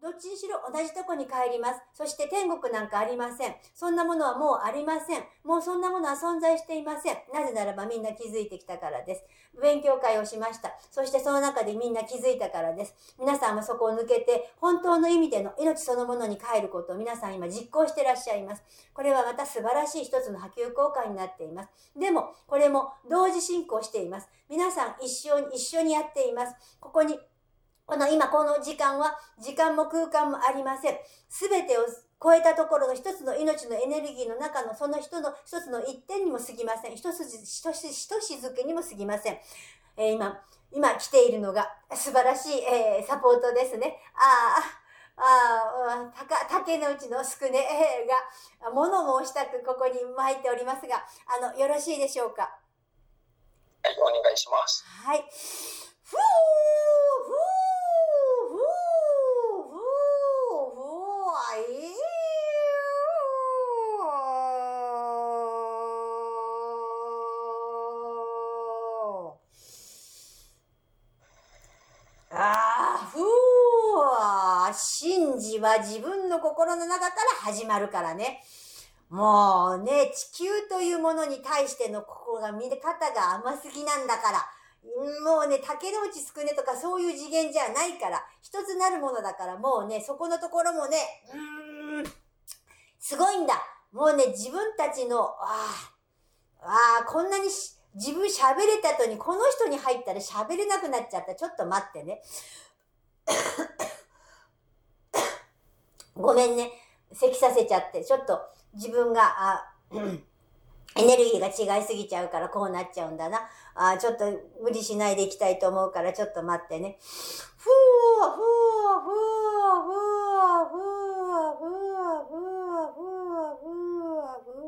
どっちにしろ同じとこに帰ります。そして天国なんかありません。そんなものはもうありません。もうそんなものは存在していません。なぜならばみんな気づいてきたからです。勉強会をしました。そしてその中でみんな気づいたからです。皆さんはそこを抜けて、本当の意味での命そのものに帰ることを皆さん今実行してらっしゃいます。これはまた素晴らしい一つの波及効果になっています。でも、これも同時進行しています。皆さん一緒に、一緒にやっています。ここにこの今この時間は時間も空間もありません。すべてを超えたところの一つの命のエネルギーの中のその人の一つの一点にも過ぎません。一筋、一し、一しずくにも過ぎません。えー、今、今来ているのが素晴らしい、えー、サポートですね。ああ、ああ、たか、竹の内のすくねが、物申したくここに参っておりますが、あの、よろしいでしょうか？はい、お願いします。はい。ふぅふぅ神事は自分の心の中から始まるからね。もうね、地球というものに対してのここが見方が甘すぎなんだから。もうね、竹の内すくねとかそういう次元じゃないから、一つなるものだから、もうね、そこのところもね、うーん、すごいんだ。もうね、自分たちの、ああ、ああ、こんなに自分喋れた後にこの人に入ったら喋れなくなっちゃった。ちょっと待ってね。ごめんね。咳させちゃって、ちょっと自分が、あ、エネルギーが違いすぎちゃうからこうなっちゃうんだな。あちょっと無理しないでいきたいと思うからちょっと待ってね。ふーふーふーふーふわふわふわふわふわふ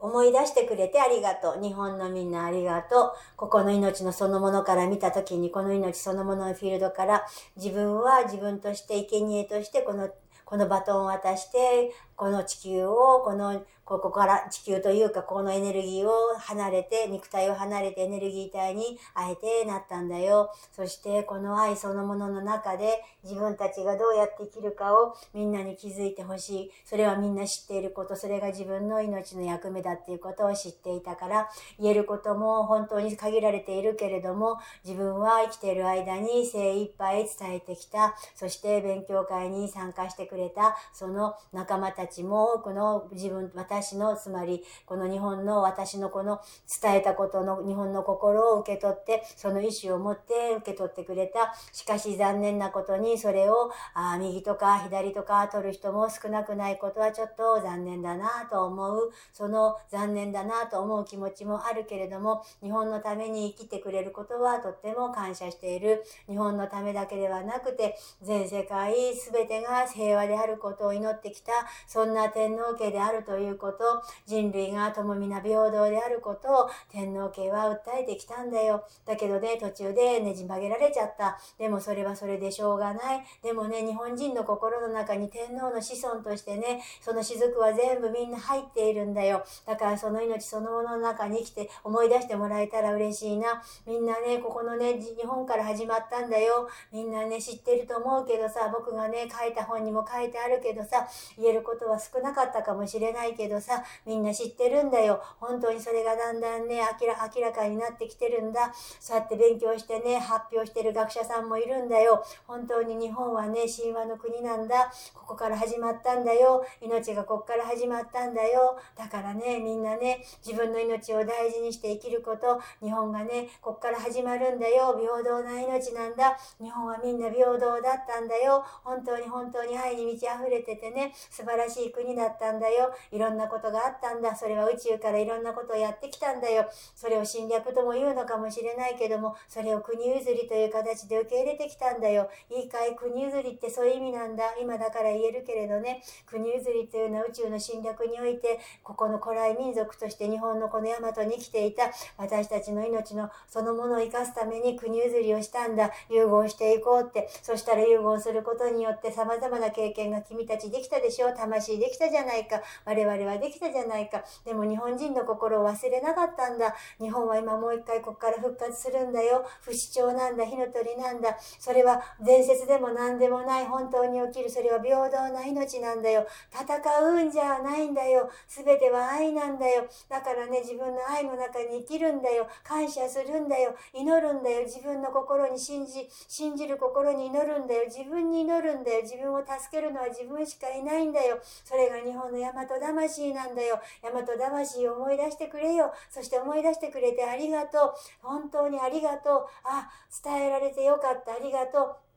思い出してくれてありがとう。日本のみんなありがとう。ここの命のそのものから見たときに、この命そのもののフィールドから、自分は自分として、生贄として、この、このバトンを渡して、この地球を、このここから地球というか、このエネルギーを離れて、肉体を離れてエネルギー体にあえてなったんだよ。そして、この愛そのものの中で、自分たちがどうやって生きるかをみんなに気づいてほしい。それはみんな知っていること、それが自分の命の役目だっていうことを知っていたから、言えることも本当に限られているけれども、自分は生きている間に精一杯伝えてきた。そして勉強会に参加してくれた、その仲間たちちも多くの自分、私の、つまり、この日本の私のこの伝えたことの日本の心を受け取って、その意思を持って受け取ってくれた。しかし残念なことに、それを、あ右とか左とか取る人も少なくないことはちょっと残念だなと思う。その残念だなと思う気持ちもあるけれども、日本のために生きてくれることはとっても感謝している。日本のためだけではなくて、全世界全てが平和であることを祈ってきた、そんな天皇家であるということ、人類が共皆平等であることを天皇家は訴えてきたんだよ。だけどね、途中でねじ曲げられちゃった。でもそれはそれでしょうがない。でもね、日本人の心の中に天皇の子孫としてね、その雫は全部みんな入っているんだよ。だからその命そのものの中に生きて思い出してもらえたら嬉しいな。みんなね、ここのね、日本から始まったんだよ。みんなね、知ってると思うけどさ、僕がね、書いた本にも書いてあるけどさ、言えることはは少なかったかもしれないけどさ、みんな知ってるんだよ。本当にそれがだんだんね、明ら明らかになってきてるんだ。そうやって勉強してね、発表してる学者さんもいるんだよ。本当に日本はね、神話の国なんだ。ここから始まったんだよ。命がここから始まったんだよ。だからね、みんなね、自分の命を大事にして生きること、日本がね、ここから始まるんだよ。平等な命なんだ。日本はみんな平等だったんだよ。本当に本当に愛に満ち溢れててね、素晴らしい国だったんだよ。いろんなことがあったんだ。それは宇宙からいろんなことをやってきたんだよ。それを侵略とも言うのかもしれないけども、それを国譲りという形で受け入れてきたんだよ。いいかい国譲りってそういう意味なんだ。今だから言えるけれどね、国譲りというのは宇宙の侵略において、ここの古来民族として日本のこの大和に生きていた私たちの命のそのものを生かすために国譲りをしたんだ。融合していこうって。そしたら融合することによって様々な経験が君たちできたでしょう。魂魂できたじゃないか。我々はできたじゃないか。でも日本人の心を忘れなかったんだ。日本は今もう一回ここから復活するんだよ。不死鳥なんだ、火の鳥なんだ。それは伝説でも何でもない。本当に起きる。それは平等な命なんだよ。戦うんじゃないんだよ。すべては愛なんだよ。だからね、自分の愛の中に生きるんだよ。感謝するんだよ。祈るんだよ。自分の心に信じ、信じる心に祈るんだよ。自分に祈るんだよ。自分を助けるのは自分しかいないんだよ。それが日本の大和魂なんだよ。大和魂を思い出してくれよ。そして思い出してくれてありがとう。本当にありがとう。あ、伝えられてよかった。ありがとう。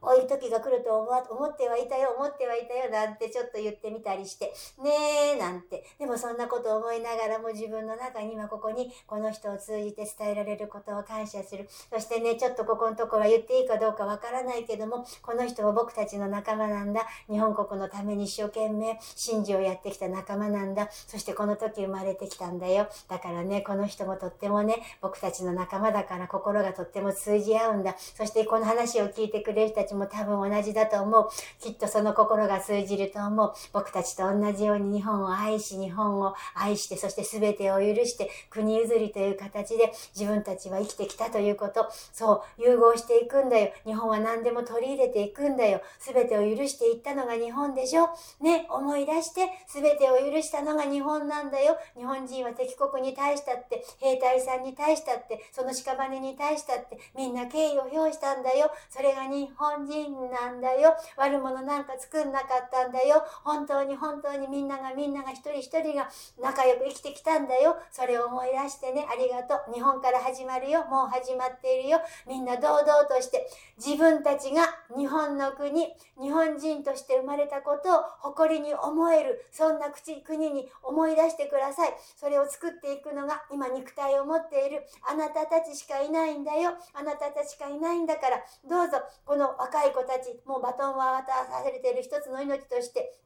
こういう時が来ると思ってはいたよ、思ってはいたよ、なんてちょっと言ってみたりして、ねえ、なんて。でもそんなこと思いながらも自分の中に今ここにこの人を通じて伝えられることを感謝する。そしてね、ちょっとここのところは言っていいかどうかわからないけども、この人は僕たちの仲間なんだ。日本国のために一生懸命神事をやってきた仲間なんだ。そしてこの時生まれてきたんだよ。だからね、この人もとってもね、僕たちの仲間だから心がとっても通じ合うんだ。そしてこの話を聞いてくれる人たちも多分同じだと思う。きっとその心が通じると思う。僕たちと同じように日本を愛し、日本を愛して、そして全てを許して、国譲りという形で自分たちは生きてきたということ。そう、融合していくんだよ。日本は何でも取り入れていくんだよ。全てを許していったのが日本でしょ。ね、思い出して、全てを許したのが日本なんだよ。日本人は敵国に対したって、兵隊さんに対したって、その屍に対したって、みんな敬意を表したんだよ。それが日本本人なんだよ。悪者なんか作んなかったんだよ。本当に本当にみんながみんなが一人一人が仲良く生きてきたんだよ。それを思い出してね、ありがとう。日本から始まるよ。もう始まっているよ。みんな堂々として自分たちが日本の国、日本人として生まれたことを誇りに思える、そんな国に思い出してください。それを作っていくのが今肉体を持っているあなたたちしかいないんだよ。あなたたちしかいないんだから、どうぞこの若い子たち、もうバトンは渡されている一つの命として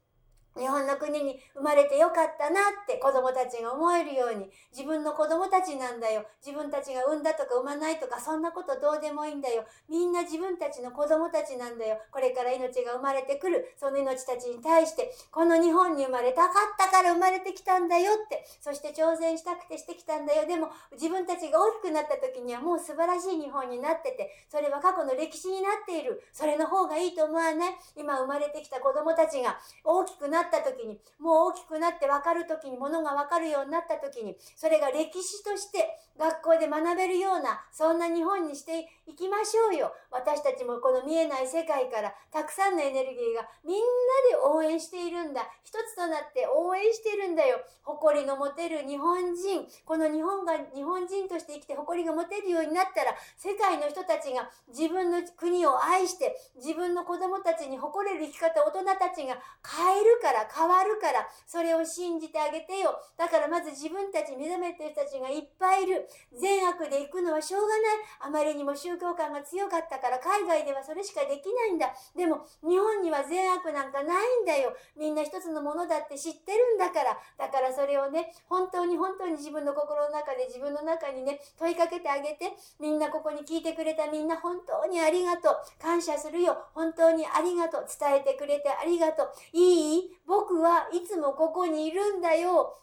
日本の国に生まれてよかったなって子供たちが思えるように自分の子供たちなんだよ。自分たちが産んだとか産まないとかそんなことどうでもいいんだよ。みんな自分たちの子供たちなんだよ。これから命が生まれてくる。その命たちに対してこの日本に生まれたかったから生まれてきたんだよってそして挑戦したくてしてきたんだよ。でも自分たちが大きくなった時にはもう素晴らしい日本になっててそれは過去の歴史になっている。それの方がいいと思わない？今生まれてきた子供たちが大きくななった時に、もう大きくなって分かる時に、ものが分かるようになった時に、それが歴史として学校で学べるような、そんな日本にしていきましょうよ。私たちもこの見えない世界からたくさんのエネルギーがみんなで応援しているんだ。一つとなって応援してるんだよ。誇りの持てる日本人。この日本が日本人として生きて誇りが持てるようになったら、世界の人たちが自分の国を愛して、自分の子供たちに誇れる生き方、大人たちが変えるから、から変わるから、それを信じてあげてよ。だからまず自分たち、目覚めてる人たちがいっぱいいる。善悪で行くのはしょうがない。あまりにも宗教観が強かったから海外ではそれしかできないんだ。でも日本には善悪なんかないんだよ。みんな一つのものだって知ってるんだから。だからそれをね、本当に本当に自分の心の中で自分の中にね、問いかけてあげて、みんなここに聞いてくれたみんな本当にありがとう。感謝するよ。本当にありがとう。伝えてくれてありがとう。いい？僕はいつもここにいるんだよ。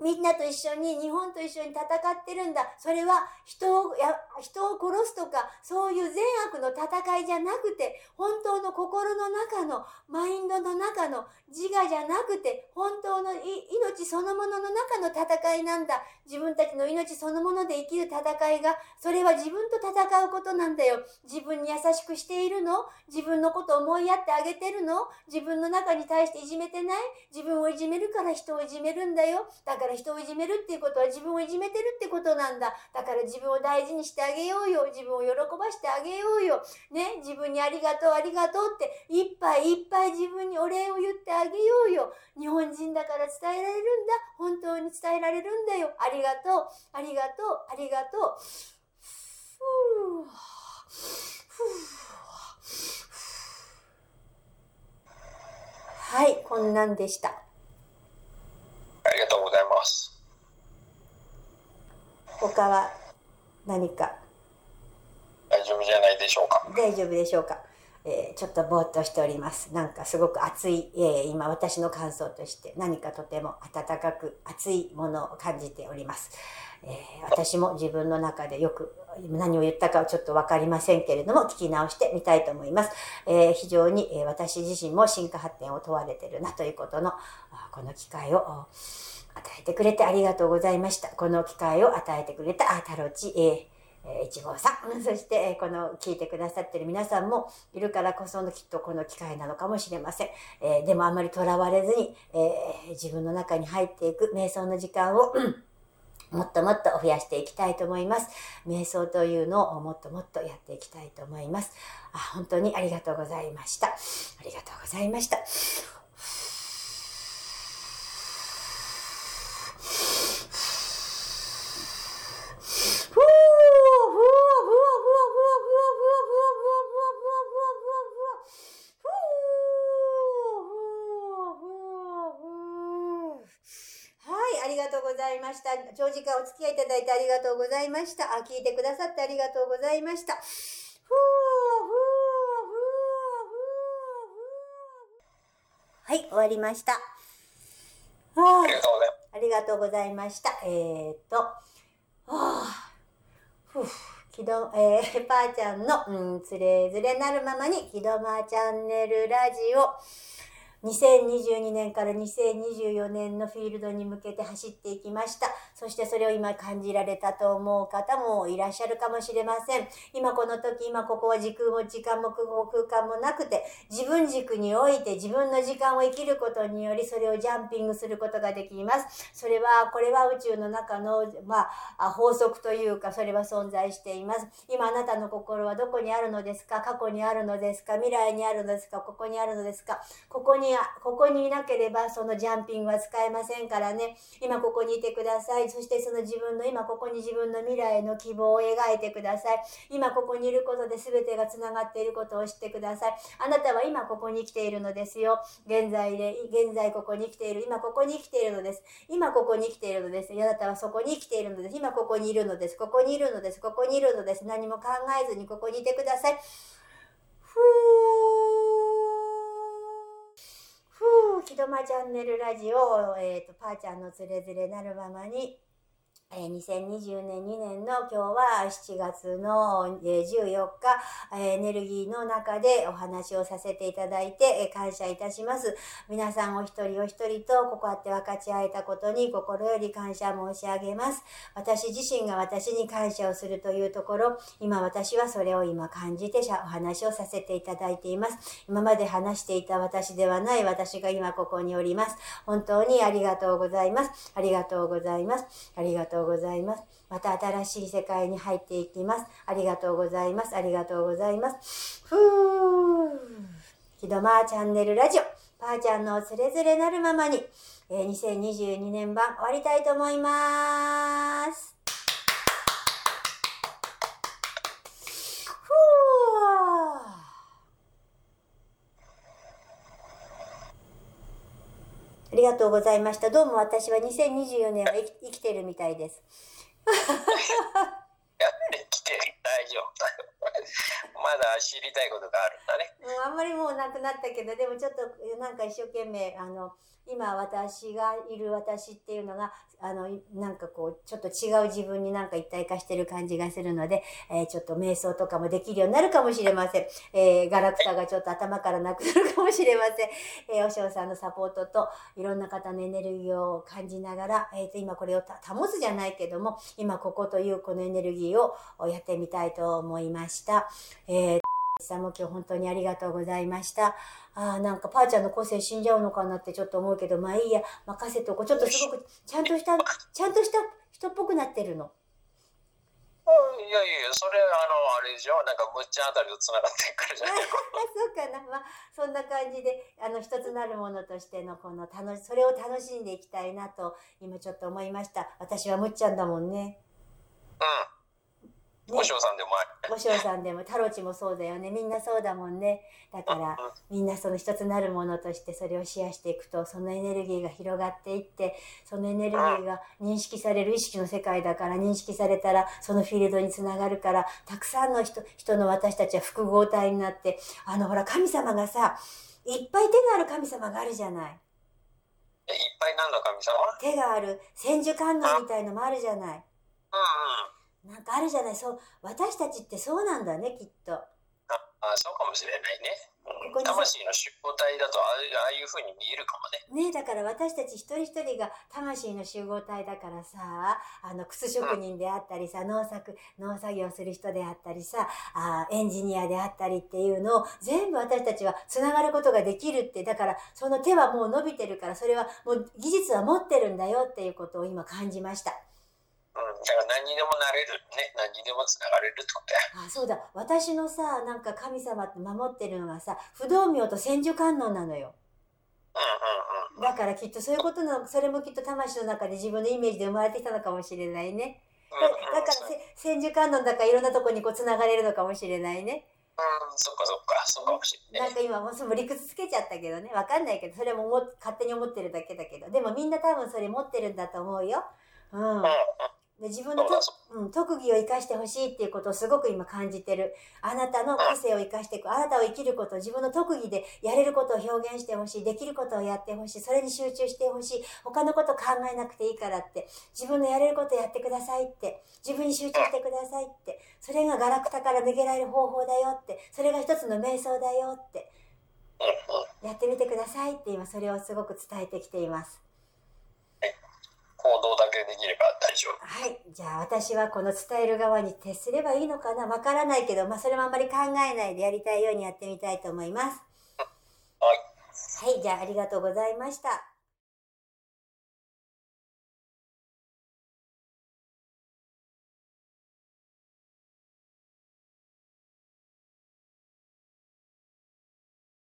みんなと一緒に、日本と一緒に戦ってるんだ。それは人を、や、人を殺すとか、そういう善悪の戦いじゃなくて、本当の心の中の、マインドの中の自我じゃなくて、本当の命そのものの中の戦いなんだ。自分たちの命そのもので生きる戦いが、それは自分と戦うことなんだよ。自分に優しくしているの？自分のこと思いやってあげてるの？自分の中に対していじめてない？自分をいじめるから人をいじめるんだよ。だから人をいじめるっていうことは自分をいじめてるってことなんだ。だから自分を大事にしてあげようよ。自分を喜ばしてあげようよ。ね、自分にありがとう、ありがとうって、いっぱいいっぱい自分にお礼を言ってあげようよ。日本人だから伝えられるんだ。本当に伝えられるんだよ。ありがとう、ありがとう、ありがとう。ふぅ。ふぅ。はい、こんなんでした。ありがとうございます。他は何か大丈夫じゃないでしょうか。大丈夫でしょうか。えー、ちょっとぼーっとしております。なんかすごく熱い、えー、今私の感想として何かとても温かく熱いものを感じております。えー、私も自分の中でよく何を言ったかはちょっとわかりませんけれども、聞き直してみたいと思います。えー、非常に、え私自身も進化発展を問われてるなということの、この機会を与えてくれてありがとうございました。この機会を与えてくれた、あ、タロチ、えー1号さん、そしてこの聞いてくださってる皆さんもいるからこそのきっとこの機会なのかもしれません。えー、でもあまりとらわれずに、えー、自分の中に入っていく瞑想の時間をもっともっと増やしていきたいと思います。瞑想というのをもっともっとやっていきたいと思います。あ本当にありがとうございました。ありがとうございました。長時間お付き合いいただいてありがとうございました。あ、聞いてくださってありがとうございました。ふーふーふーふーはい、終わりました。はありがとうございます。ありがとうございました。えーっと、はあ、ふう、きど、えー、ぱーちゃんの、うん、つれづれなるままに、きどまチャンネルラジオ、2022年から2024年のフィールドに向けて走っていきました。そしてそれを今感じられたと思う方もいらっしゃるかもしれません。今この時、今ここは時空も時間も空間もなくて、自分軸において自分の時間を生きることにより、それをジャンピングすることができます。それは、これは宇宙の中の、まあ、法則というか、それは存在しています。今あなたの心はどこにあるのですか？過去にあるのですか？未来にあるのですか？ここにあるのですか？ここにここにいなければそのジャンピングは使えませんからね。今ここにいてください。そしてその自分の今ここに自分の未来の希望を描いてください。今ここにいることで全てが繋がっていることを知ってください。あなたは今ここに来ているのですよ。現在で、現在ここに来ている。今ここに来ているのです。今ここに来ているのです。あなたはそこに来ているのです。今ここにいるのです。ここにいるのです。ここにいるのです。何も考えずにここにいてください。ふー。ふー、きどまチャンネルラジオ、えっ、ー、と、ぱーちゃんのつれづれなるままに、2020年2年の今日は7月の、14日、エネルギーの中でお話をさせていただいて、感謝いたします。皆さんお一人お一人とここあって分かち合えたことに心より感謝申し上げます。私自身が私に感謝をするというところ、今私はそれを今感じてお話をさせていただいています。今まで話していた私ではない私が今ここにおります。本当にありがとうございます。ありがとうございます。ありがとうございます。また新しい世界に入っていきます。ありがとうございます。ありがとうございます。ふー。ひどまーチャンネルラジオ。ばあちゃんのつれづれなるままに、えー、2022年版終わりたいと思います。ふー。ありがとうございました。どうも私は2024年は生きてるみたいです。生きてる大丈夫だよ。まだ知りたいことがあるんだね。うん、あんまりもうなくなったけど、でもちょっとなんか一生懸命、あの、今私がいる私っていうのが、あの、なんかこう、ちょっと違う自分になんか一体化してる感じがするので、えー、ちょっと瞑想とかもできるようになるかもしれません。えー、ガラクタがちょっと頭からなくなるかもしれません。えー、おしょうさんのサポートと、いろんな方のエネルギーを感じながら、えっ、と、今これを保つじゃないけども、今ここというこのエネルギーをやってみたいと思いました。えーさんも今日本当にありがとうございました。ああ、なんかパーちゃんの個性死んじゃうのかなってちょっと思うけど、まあいいや、任せておこう。ちょっとすごく、ちゃんとした、ちゃんとした人っぽくなってるの。うん、いやいや、それ、あの、あれでしょ、なんかむっちゃんあたりと繋がってくるじゃない？そうかな。まあ、そんな感じで、あの、一つなるものとしての、この楽し、それを楽しんでいきたいなと、今ちょっと思いました。私はむっちゃんだもんね。うん。五章さんでもある。五章さんでも、タロチもそうだよね。みんなそうだもんね。だから、みんなその一つなるものとしてそれをシェアしていくと、そのエネルギーが広がっていって、そのエネルギーが認識される意識の世界だから、認識されたら、そのフィールドにつながるから、たくさんの人、人の私たちは複合体になって、あの、ほら、神様がさ、いっぱい手がある神様があるじゃない。えいっぱい何の神様？手がある千手観音みたいのもあるじゃない。うんうん。なんかあるじゃない。そう、私たちってそうなんだね、きっと。ああ、そうかもしれないね。うん、魂の出向体だとああいうああいう風に見えるかもね。ねだから私たち一人一人が魂の集合体だからさ、あの、靴職人であったりさ、農作、農作業する人であったりさ、あエンジニアであったりっていうのを全部私たちは繋がることができるって、だからその手はもう伸びてるから、それはもう技術は持ってるんだよっていうことを今感じました。うん、だから何にでもなれるね。何にでもつながれるってことや。あ、そうだ。私のさ、なんか神様って守ってるのがさ、不動明と千手観音なのよ。うんうんうん。だからきっとそういうことの、それもきっと魂の中で自分のイメージで生まれてきたのかもしれないね。だだからせ千手観音だからいろんなとこにこう繋がれるのかもしれないね。うん、そっかそっか、そうかもしれな。ないんか今もうその理屈つけちゃったけどね。わかんないけど、それもも勝手に思ってるだけだけど。でもみんな多分それ持ってるんだと思うよ。うん。うんうん。で自分のうん、特技を生かしてほしいっていうことをすごく今感じてる。あなたの個性を生かしていく。あなたを生きること、自分の特技でやれることを表現してほしい。できることをやってほしい。それに集中してほしい。他のこと考えなくていいからって。自分のやれることをやってくださいって。自分に集中してくださいって。それがガラクタから抜けられる方法だよって。それが一つの瞑想だよって。やってみてくださいって今それをすごく伝えてきています。行動だけできれば大丈夫。はい。じゃあ私はこの伝える側に徹すればいいのかな？わからないけど、まあそれもあんまり考えないでやりたいようにやってみたいと思います。はい。はい。じゃあありがとうございました。